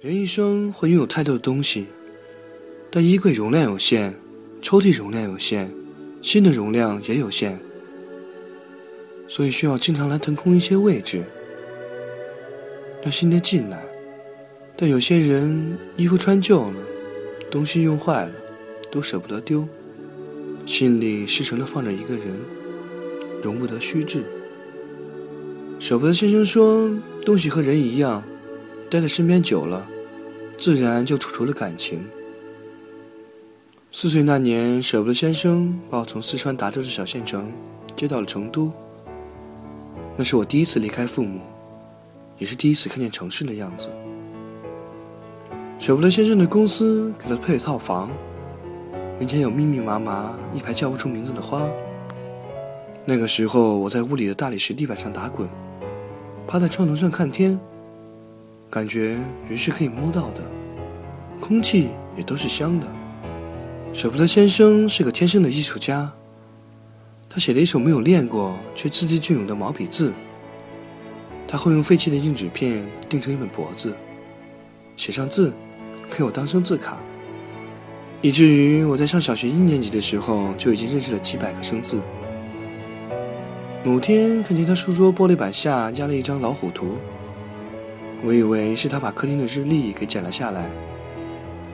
人一生会拥有太多的东西，但衣柜容量有限，抽屉容量有限，心的容量也有限，所以需要经常来腾空一些位置，让新的进来。但有些人衣服穿旧了，东西用坏了，都舍不得丢，心里实诚的放着一个人，容不得虚掷。舍不得先生说，东西和人一样。待在身边久了，自然就处出了感情。四岁那年，舍不得先生把我从四川达州的小县城接到了成都。那是我第一次离开父母，也是第一次看见城市的样子。舍不得先生的公司给他配了套房，门前有密密麻麻一排叫不出名字的花。那个时候，我在屋里的大理石地板上打滚，趴在窗头上看天。感觉人是可以摸到的，空气也都是香的。舍不得先生是个天生的艺术家，他写了一首没有练过却字迹隽永的毛笔字。他会用废弃的硬纸片钉成一本簿子，写上字，给我当生字卡。以至于我在上小学一年级的时候就已经认识了几百个生字。某天看见他书桌玻璃板下压了一张老虎图。我以为是他把客厅的日历给剪了下来，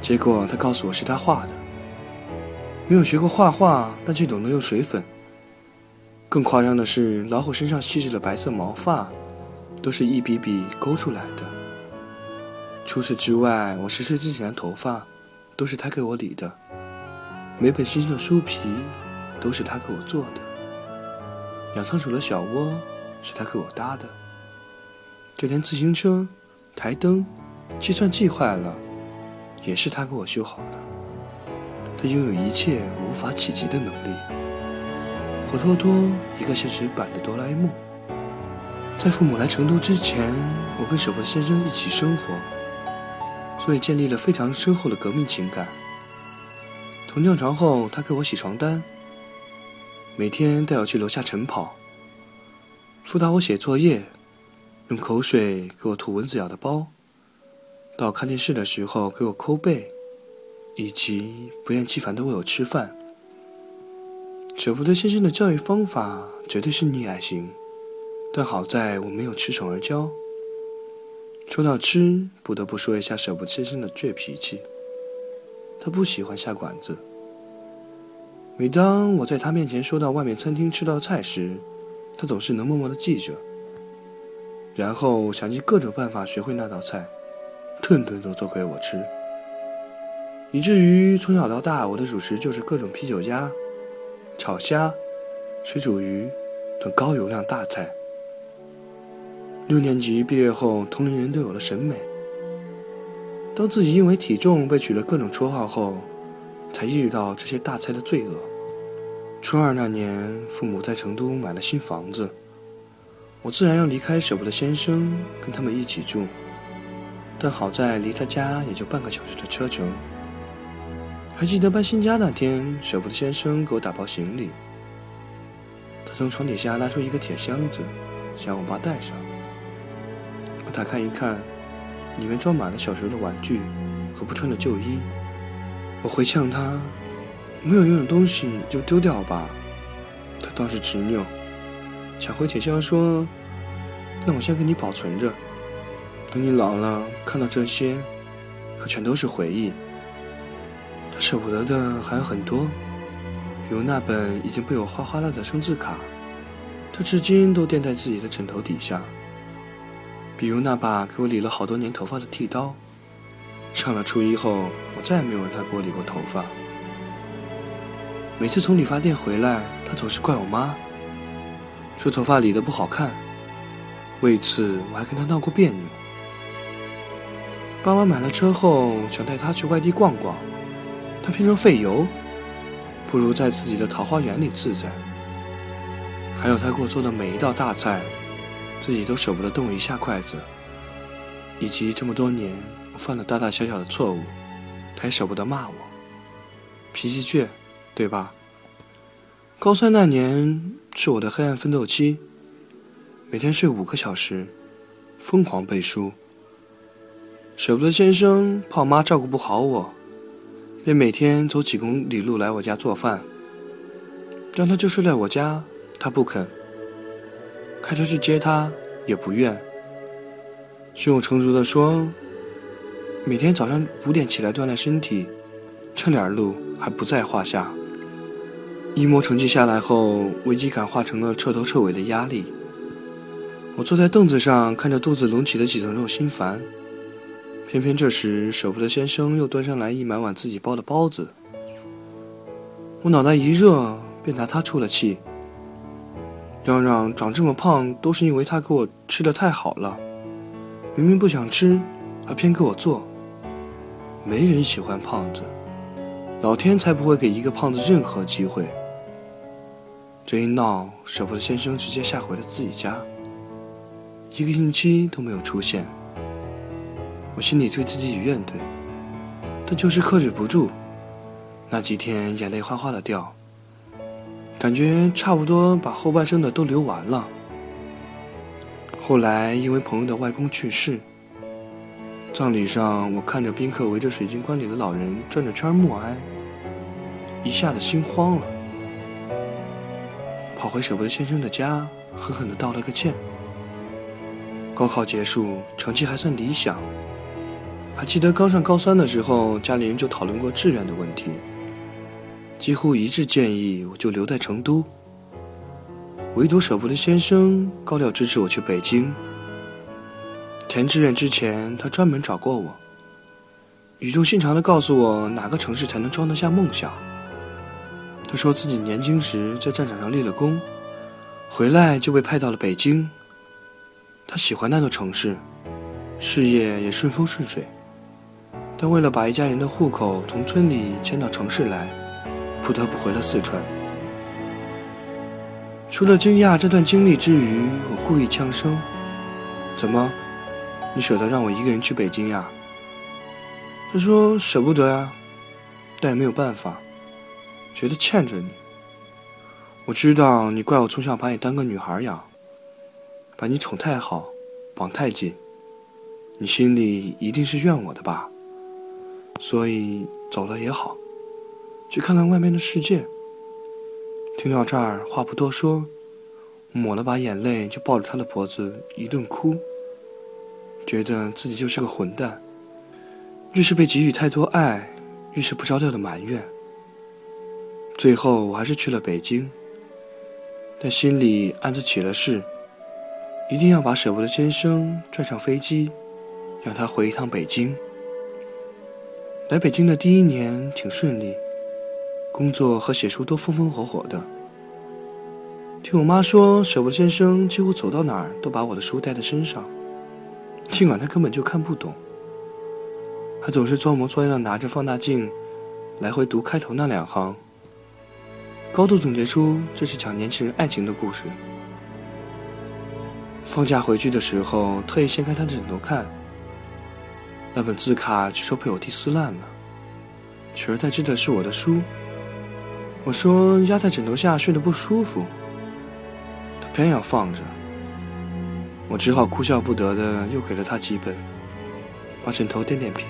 结果他告诉我是他画的。没有学过画画，但却懂得用水粉。更夸张的是，老虎身上细致的白色毛发，都是一笔笔勾出来的。除此之外，我时时自剪的头发，都是他给我理的。每本新鲜的书皮，都是他给我做的。养仓鼠的小窝，是他给我搭的。就连自行车、台灯、计算器坏了，也是他给我修好的。他拥有一切无法企及的能力，活脱脱一个现实版的哆啦 A 梦。在父母来成都之前，我跟舍不得先生一起生活，所以建立了非常深厚的革命情感。从尿床后，他给我洗床单，每天带我去楼下晨跑，辅导我写作业。用口水给我涂蚊子咬的包，到看电视的时候给我抠背，以及不厌其烦的喂我吃饭。舍不得先生的教育方法绝对是溺爱型，但好在我没有恃宠而骄。说到吃，不得不说一下舍不得先生的倔脾气，他不喜欢下馆子。每当我在他面前说到外面餐厅吃到的菜时，他总是能默默的记着。然后想尽各种办法学会那道菜，顿顿都做给我吃，以至于从小到大，我的主食就是各种啤酒鸭、炒虾、水煮鱼等高油量大菜。六年级毕业后，同龄人都有了审美。当自己因为体重被取了各种绰号后，才意识到这些大菜的罪恶。初二那年，父母在成都买了新房子。我自然要离开舍不得先生，跟他们一起住。但好在离他家也就半个小时的车程。还记得搬新家那天，舍不得先生给我打包行李。他从床底下拉出一个铁箱子，想让我爸带上。我打开一看，里面装满了小时候的玩具和不穿的旧衣。我回呛他，没有用的东西就丢掉吧。他倒是执拗。抢回铁箱说：“那我先给你保存着，等你老了看到这些，可全都是回忆。”他舍不得的还有很多，比如那本已经被我画花了的生字卡，他至今都垫在自己的枕头底下；比如那把给我理了好多年头发的剃刀，上了初一后，我再也没有让他给我理过头发。每次从理发店回来，他总是怪我妈。说头发理的不好看，为此我还跟他闹过别扭。爸妈买了车后想带他去外地逛逛，他偏说费油，不如在自己的桃花源里自在。还有他给我做的每一道大菜，自己都舍不得动一下筷子。以及这么多年我犯了大大小小的错误，他也舍不得骂我。脾气倔，对吧？高三那年是我的黑暗奋斗期，每天睡五个小时，疯狂背书。舍不得先生怕我妈照顾不好我，便每天走几公里路来我家做饭。让他就睡在我家，他不肯。开车去接他也不愿。胸有成竹地说：“每天早上五点起来锻炼身体，这点路还不在话下。”一模成绩下来后，危机感化成了彻头彻尾的压力。我坐在凳子上，看着肚子隆起的几层肉，心烦。偏偏这时，舍不得先生又端上来一满碗自己包的包子。我脑袋一热，便拿他出了气，嚷嚷长这么胖都是因为他给我吃的太好了，明明不想吃，还偏给我做。没人喜欢胖子，老天才不会给一个胖子任何机会。这一闹，舍不得先生直接吓回了自己家，一个星期都没有出现。我心里对自己有怨怼，但就是克制不住，那几天眼泪哗哗的掉，感觉差不多把后半生的都流完了。后来因为朋友的外公去世，葬礼上我看着宾客围着水晶棺里的老人转着圈默哀，一下子心慌了。跑回舍不得先生的家，狠狠地道了个歉。高考结束，成绩还算理想。还记得刚上高三的时候，家里人就讨论过志愿的问题，几乎一致建议我就留在成都。唯独舍不得先生高调支持我去北京。填志愿之前，他专门找过我，语重心长地告诉我哪个城市才能装得下梦想。他说自己年轻时在战场上立了功，回来就被派到了北京。他喜欢那座城市，事业也顺风顺水。但为了把一家人的户口从村里迁到城市来，不得不回了四川。除了惊讶这段经历之余，我故意呛声：“怎么，你舍得让我一个人去北京呀？”他说：“舍不得呀，但也没有办法。”觉得欠着你，我知道你怪我从小把你当个女孩养，把你宠太好，绑太紧，你心里一定是怨我的吧？所以走了也好，去看看外面的世界。听到这儿，话不多说，抹了把眼泪，就抱着他的脖子一顿哭，觉得自己就是个混蛋，越是被给予太多爱，越是不着调的埋怨。最后，我还是去了北京，但心里暗自起了誓，一定要把舍不得先生拽上飞机，让他回一趟北京。来北京的第一年挺顺利，工作和写书都风风火火的。听我妈说，舍不得先生几乎走到哪儿都把我的书带在身上，尽管他根本就看不懂，还总是装模作样的拿着放大镜，来回读开头那两行。高度总结出这是讲年轻人爱情的故事。放假回去的时候，特意掀开他的枕头看，那本字卡据说被我弟撕烂了，取而代之的是我的书。我说压在枕头下睡得不舒服，他偏要放着，我只好哭笑不得的又给了他几本，把枕头垫垫平。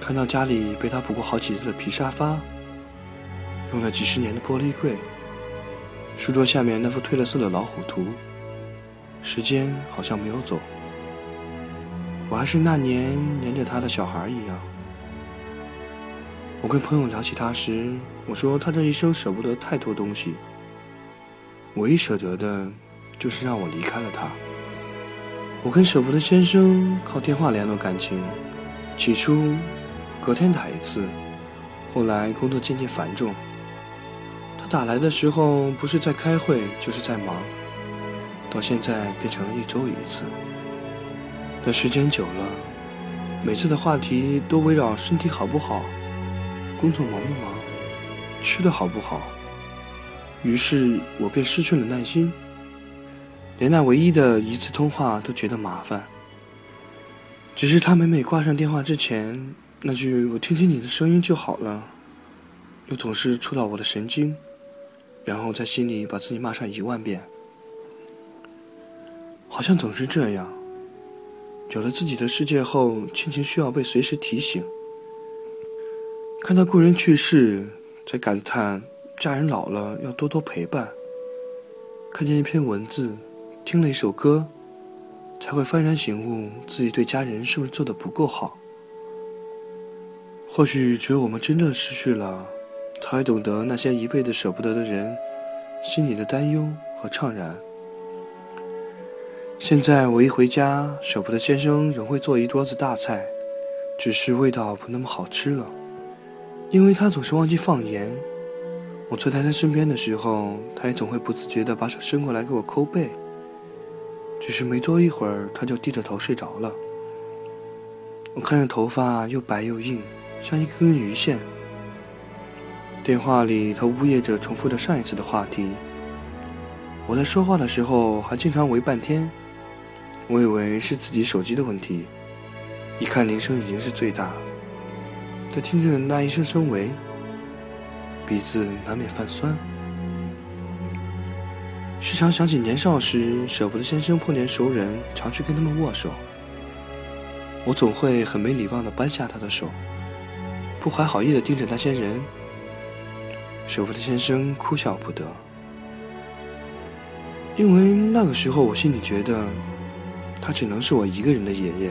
看到家里被他补过好几次的皮沙发。用了几十年的玻璃柜，书桌下面那幅褪了色的老虎图，时间好像没有走，我还是那年黏着他的小孩一样。我跟朋友聊起他时，我说他这一生舍不得太多东西，唯一舍得的，就是让我离开了他。我跟舍不得先生靠电话联络感情，起初隔天打一次，后来工作渐渐繁重。打来的时候不是在开会就是在忙，到现在变成了一周一次。但时间久了，每次的话题都围绕身体好不好、工作忙不忙、吃的好不好，于是我便失去了耐心，连那唯一的一次通话都觉得麻烦。只是他每每挂上电话之前那句“我听听你的声音就好了”，又总是触到我的神经。然后在心里把自己骂上一万遍，好像总是这样。有了自己的世界后，亲情需要被随时提醒。看到故人去世，才感叹家人老了要多多陪伴。看见一篇文字，听了一首歌，才会幡然醒悟自己对家人是不是做的不够好。或许只有我们真的失去了，才会懂得那些一辈子舍不得的人心里的担忧和怅然。现在我一回家，舍不得先生仍会做一桌子大菜，只是味道不那么好吃了，因为他总是忘记放盐。我坐在他身边的时候，他也总会不自觉地把手伸过来给我抠背。只是没多一会儿，他就低着头睡着了。我看着头发又白又硬，像一根根鱼线。电话里，他呜咽着重复着上一次的话题。我在说话的时候，还经常喂半天。我以为是自己手机的问题，一看铃声已经是最大。在听见的那一声声喂，鼻子难免泛酸。时常想起年少时舍不得先生碰见熟人，常去跟他们握手。我总会很没礼貌地扳下他的手，不怀好意地盯着那些人。舍不得先生哭笑不得，因为那个时候我心里觉得。他只能是我一个人的爷爷。